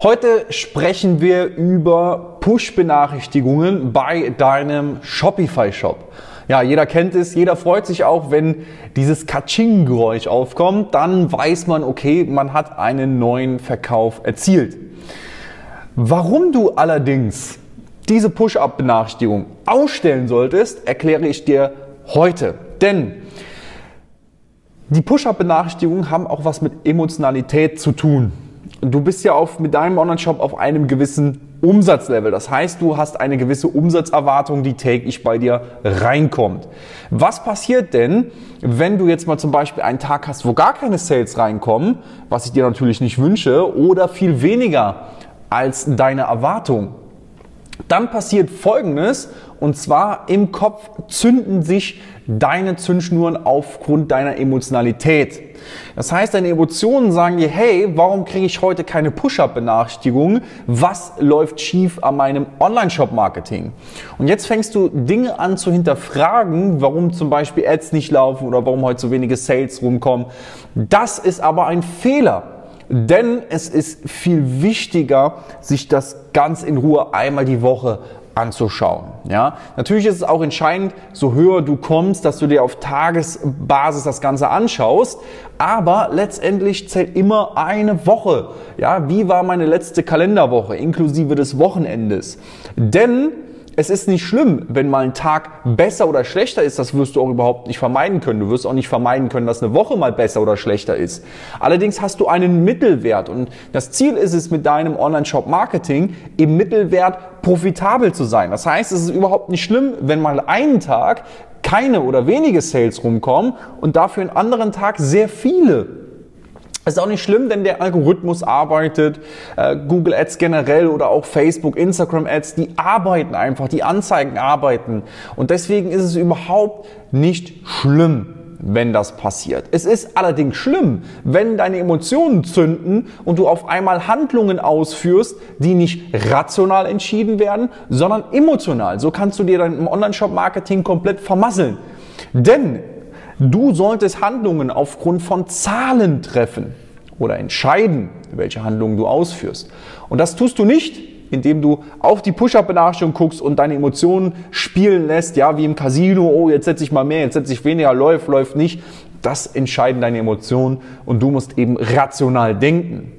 Heute sprechen wir über Push-Benachrichtigungen bei deinem Shopify-Shop. Ja, jeder kennt es, jeder freut sich auch, wenn dieses Katsching-Geräusch aufkommt. Dann weiß man, okay, man hat einen neuen Verkauf erzielt. Warum du allerdings diese Push-Up-Benachrichtigung ausstellen solltest, erkläre ich dir heute. Denn die Push-Up-Benachrichtigungen haben auch was mit Emotionalität zu tun du bist ja auf, mit deinem Online-Shop auf einem gewissen Umsatzlevel. Das heißt, du hast eine gewisse Umsatzerwartung, die täglich bei dir reinkommt. Was passiert denn, wenn du jetzt mal zum Beispiel einen Tag hast, wo gar keine Sales reinkommen, was ich dir natürlich nicht wünsche, oder viel weniger als deine Erwartung? Dann passiert Folgendes, und zwar im Kopf zünden sich deine Zündschnuren aufgrund deiner Emotionalität. Das heißt, deine Emotionen sagen dir, hey, warum kriege ich heute keine Push-Up-Benachrichtigung? Was läuft schief an meinem Online-Shop-Marketing? Und jetzt fängst du Dinge an zu hinterfragen, warum zum Beispiel Ads nicht laufen oder warum heute so wenige Sales rumkommen. Das ist aber ein Fehler. Denn es ist viel wichtiger, sich das ganz in Ruhe einmal die Woche anzuschauen. Ja, natürlich ist es auch entscheidend, so höher du kommst, dass du dir auf Tagesbasis das Ganze anschaust. Aber letztendlich zählt immer eine Woche. Ja, wie war meine letzte Kalenderwoche inklusive des Wochenendes? Denn es ist nicht schlimm, wenn mal ein Tag besser oder schlechter ist, das wirst du auch überhaupt nicht vermeiden können. Du wirst auch nicht vermeiden können, dass eine Woche mal besser oder schlechter ist. Allerdings hast du einen Mittelwert und das Ziel ist es mit deinem Online-Shop-Marketing im Mittelwert profitabel zu sein. Das heißt, es ist überhaupt nicht schlimm, wenn mal einen Tag keine oder wenige Sales rumkommen und dafür einen anderen Tag sehr viele. Das ist auch nicht schlimm, denn der Algorithmus arbeitet, äh, Google Ads generell oder auch Facebook, Instagram Ads, die arbeiten einfach, die Anzeigen arbeiten. Und deswegen ist es überhaupt nicht schlimm, wenn das passiert. Es ist allerdings schlimm, wenn deine Emotionen zünden und du auf einmal Handlungen ausführst, die nicht rational entschieden werden, sondern emotional. So kannst du dir dein Online-Shop-Marketing komplett vermasseln. Denn Du solltest Handlungen aufgrund von Zahlen treffen oder entscheiden, welche Handlungen du ausführst. Und das tust du nicht, indem du auf die Push-Up-Benachrichtigung guckst und deine Emotionen spielen lässt, ja, wie im Casino, oh, jetzt setze ich mal mehr, jetzt setze ich weniger, läuft, läuft nicht. Das entscheiden deine Emotionen und du musst eben rational denken.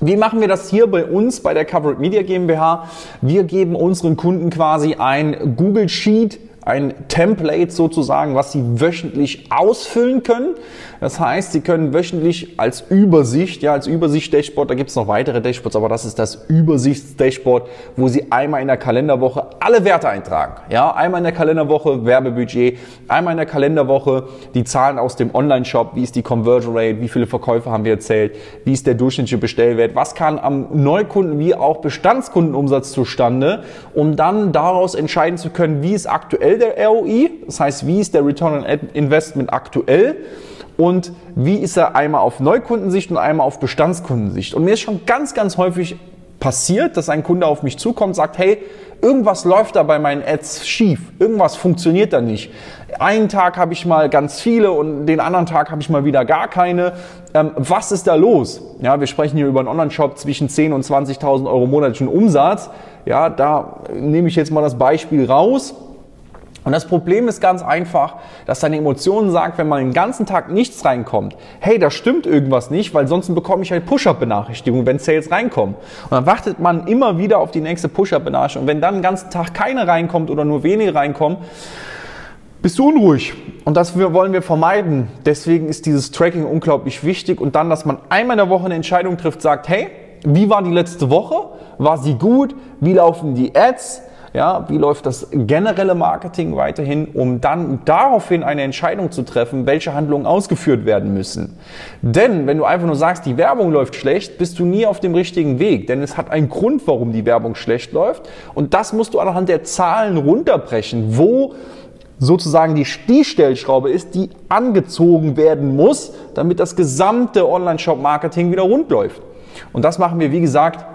Wie machen wir das hier bei uns bei der Covered Media GmbH? Wir geben unseren Kunden quasi ein Google Sheet ein Template sozusagen, was Sie wöchentlich ausfüllen können. Das heißt, Sie können wöchentlich als Übersicht, ja, als Übersicht-Dashboard, da gibt es noch weitere Dashboards, aber das ist das Übersichts-Dashboard, wo Sie einmal in der Kalenderwoche alle Werte eintragen. Ja, einmal in der Kalenderwoche Werbebudget, einmal in der Kalenderwoche die Zahlen aus dem Online-Shop, wie ist die Conversion Rate, wie viele Verkäufe haben wir erzählt, wie ist der durchschnittliche Bestellwert, was kann am Neukunden wie auch Bestandskundenumsatz zustande, um dann daraus entscheiden zu können, wie ist aktuell aktuell der ROI, das heißt, wie ist der Return on Investment aktuell und wie ist er einmal auf Neukundensicht und einmal auf Bestandskundensicht. Und mir ist schon ganz, ganz häufig passiert, dass ein Kunde auf mich zukommt und sagt, hey, irgendwas läuft da bei meinen Ads schief, irgendwas funktioniert da nicht. Einen Tag habe ich mal ganz viele und den anderen Tag habe ich mal wieder gar keine. Ähm, was ist da los? Ja, wir sprechen hier über einen Online-Shop zwischen 10.000 und 20.000 Euro monatlichen Umsatz. Ja, da nehme ich jetzt mal das Beispiel raus. Und das Problem ist ganz einfach, dass deine Emotionen sagt, wenn man den ganzen Tag nichts reinkommt, hey, da stimmt irgendwas nicht, weil sonst bekomme ich halt Push-Up-Benachrichtigungen, wenn Sales reinkommen. Und dann wartet man immer wieder auf die nächste Push-Up-Benachrichtigung. Und wenn dann den ganzen Tag keine reinkommt oder nur wenige reinkommen, bist du unruhig. Und das wollen wir vermeiden. Deswegen ist dieses Tracking unglaublich wichtig. Und dann, dass man einmal in der Woche eine Entscheidung trifft, sagt, hey, wie war die letzte Woche? War sie gut? Wie laufen die Ads? Ja, wie läuft das generelle Marketing weiterhin, um dann daraufhin eine Entscheidung zu treffen, welche Handlungen ausgeführt werden müssen. Denn wenn du einfach nur sagst, die Werbung läuft schlecht, bist du nie auf dem richtigen Weg, denn es hat einen Grund, warum die Werbung schlecht läuft und das musst du anhand der Zahlen runterbrechen, wo sozusagen die, die Stellschraube ist, die angezogen werden muss, damit das gesamte Online-Shop-Marketing wieder rund läuft. Und das machen wir, wie gesagt,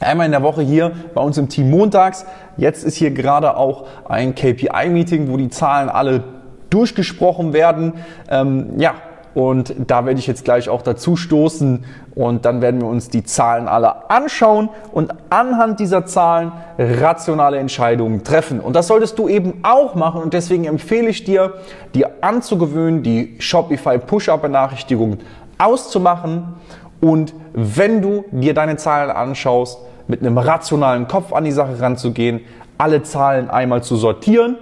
einmal in der Woche hier bei uns im Team montags. Jetzt ist hier gerade auch ein KPI-Meeting, wo die Zahlen alle durchgesprochen werden. Ähm, ja, und da werde ich jetzt gleich auch dazu stoßen und dann werden wir uns die Zahlen alle anschauen und anhand dieser Zahlen rationale Entscheidungen treffen. Und das solltest du eben auch machen und deswegen empfehle ich dir, dir anzugewöhnen, die Shopify Push-Up-Benachrichtigungen auszumachen und wenn du dir deine Zahlen anschaust, mit einem rationalen Kopf an die Sache ranzugehen, alle Zahlen einmal zu sortieren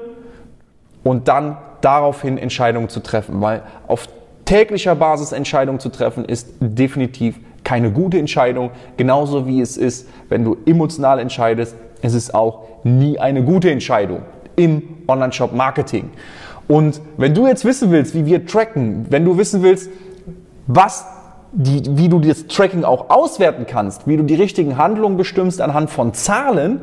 und dann daraufhin Entscheidungen zu treffen, weil auf täglicher Basis Entscheidungen zu treffen, ist definitiv keine gute Entscheidung. Genauso wie es ist, wenn du emotional entscheidest, es ist auch nie eine gute Entscheidung im Online-Shop-Marketing. Und wenn du jetzt wissen willst, wie wir tracken, wenn du wissen willst, was die, wie du das Tracking auch auswerten kannst, wie du die richtigen Handlungen bestimmst anhand von Zahlen,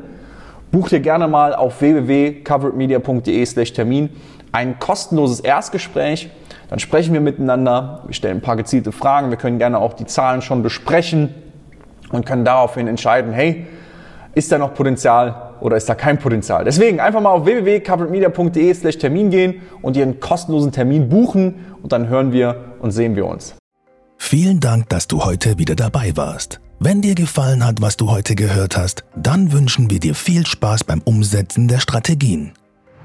buch dir gerne mal auf www.coveredmedia.de/termin ein kostenloses Erstgespräch dann sprechen wir miteinander, wir stellen ein paar gezielte Fragen, wir können gerne auch die Zahlen schon besprechen und können daraufhin entscheiden, hey, ist da noch Potenzial oder ist da kein Potenzial? Deswegen einfach mal auf www.coveredmedia.de slash Termin gehen und Ihren kostenlosen Termin buchen und dann hören wir und sehen wir uns. Vielen Dank, dass du heute wieder dabei warst. Wenn dir gefallen hat, was du heute gehört hast, dann wünschen wir dir viel Spaß beim Umsetzen der Strategien.